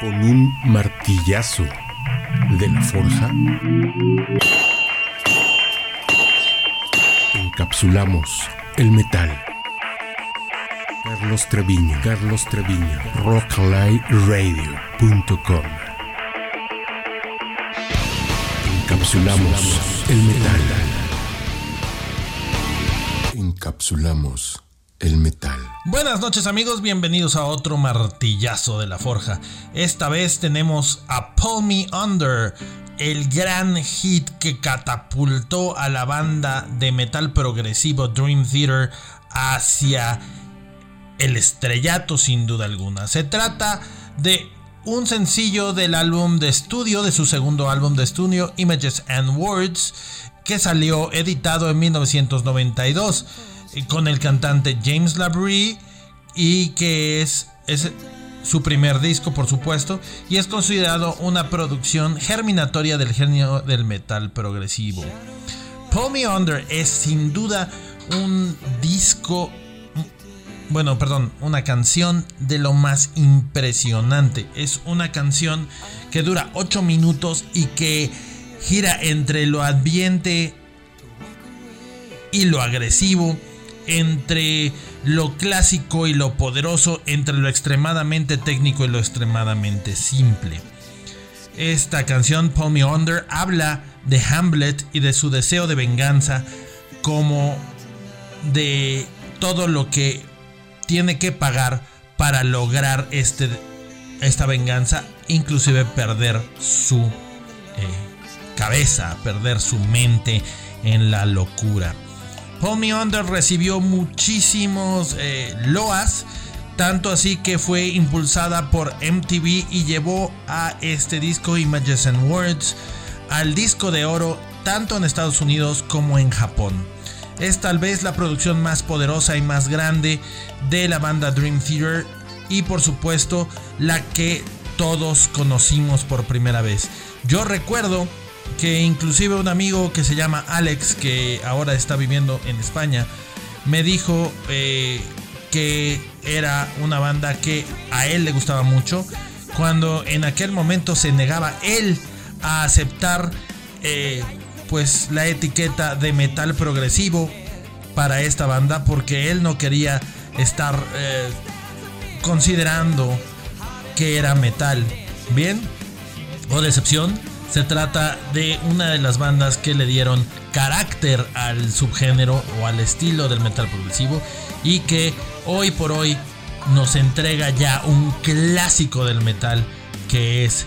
con un martillazo de la forja, encapsulamos el metal. Carlos Treviño, Carlos Treviño, rocklightradio.com. Encapsulamos el metal. Encapsulamos el metal. Buenas noches amigos, bienvenidos a otro martillazo de la forja. Esta vez tenemos a Pull Me Under, el gran hit que catapultó a la banda de metal progresivo Dream Theater hacia el estrellato sin duda alguna. Se trata de un sencillo del álbum de estudio, de su segundo álbum de estudio, Images and Words, que salió editado en 1992 con el cantante James Labrie y que es, es su primer disco por supuesto y es considerado una producción germinatoria del genio del metal progresivo. Pull Me Under es sin duda un disco bueno, perdón, una canción de lo más impresionante. Es una canción que dura 8 minutos y que gira entre lo ambiente y lo agresivo entre lo clásico y lo poderoso, entre lo extremadamente técnico y lo extremadamente simple. Esta canción, Pull Me Under, habla de Hamlet y de su deseo de venganza como de todo lo que tiene que pagar para lograr este, esta venganza, inclusive perder su eh, cabeza, perder su mente en la locura. Me Under recibió muchísimos eh, loas, tanto así que fue impulsada por MTV y llevó a este disco Images and Words al disco de oro tanto en Estados Unidos como en Japón. Es tal vez la producción más poderosa y más grande de la banda Dream Theater y por supuesto la que todos conocimos por primera vez. Yo recuerdo que inclusive un amigo que se llama Alex, que ahora está viviendo en España, me dijo eh, que era una banda que a él le gustaba mucho, cuando en aquel momento se negaba él a aceptar eh, pues la etiqueta de metal progresivo para esta banda, porque él no quería estar eh, considerando que era metal. Bien, o decepción, se trata de una de las bandas que le dieron carácter al subgénero o al estilo del metal progresivo y que hoy por hoy nos entrega ya un clásico del metal que es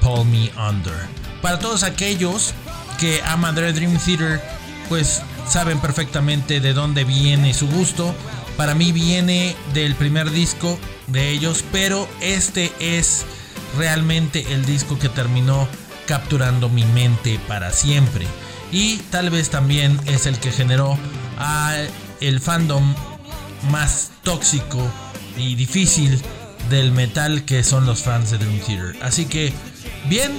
Pull Me Under. Para todos aquellos que aman Dream Theater, pues saben perfectamente de dónde viene su gusto. Para mí viene del primer disco de ellos, pero este es realmente el disco que terminó capturando mi mente para siempre. Y tal vez también es el que generó a el fandom más tóxico y difícil del metal que son los fans de Dream Theater. Así que, bien,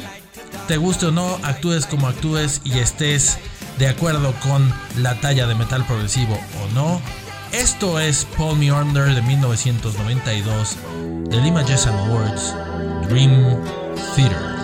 te guste o no, actúes como actúes y estés de acuerdo con la talla de metal progresivo o no. Esto es Paul Me Under de 1992 del Images and Words Dream Theater.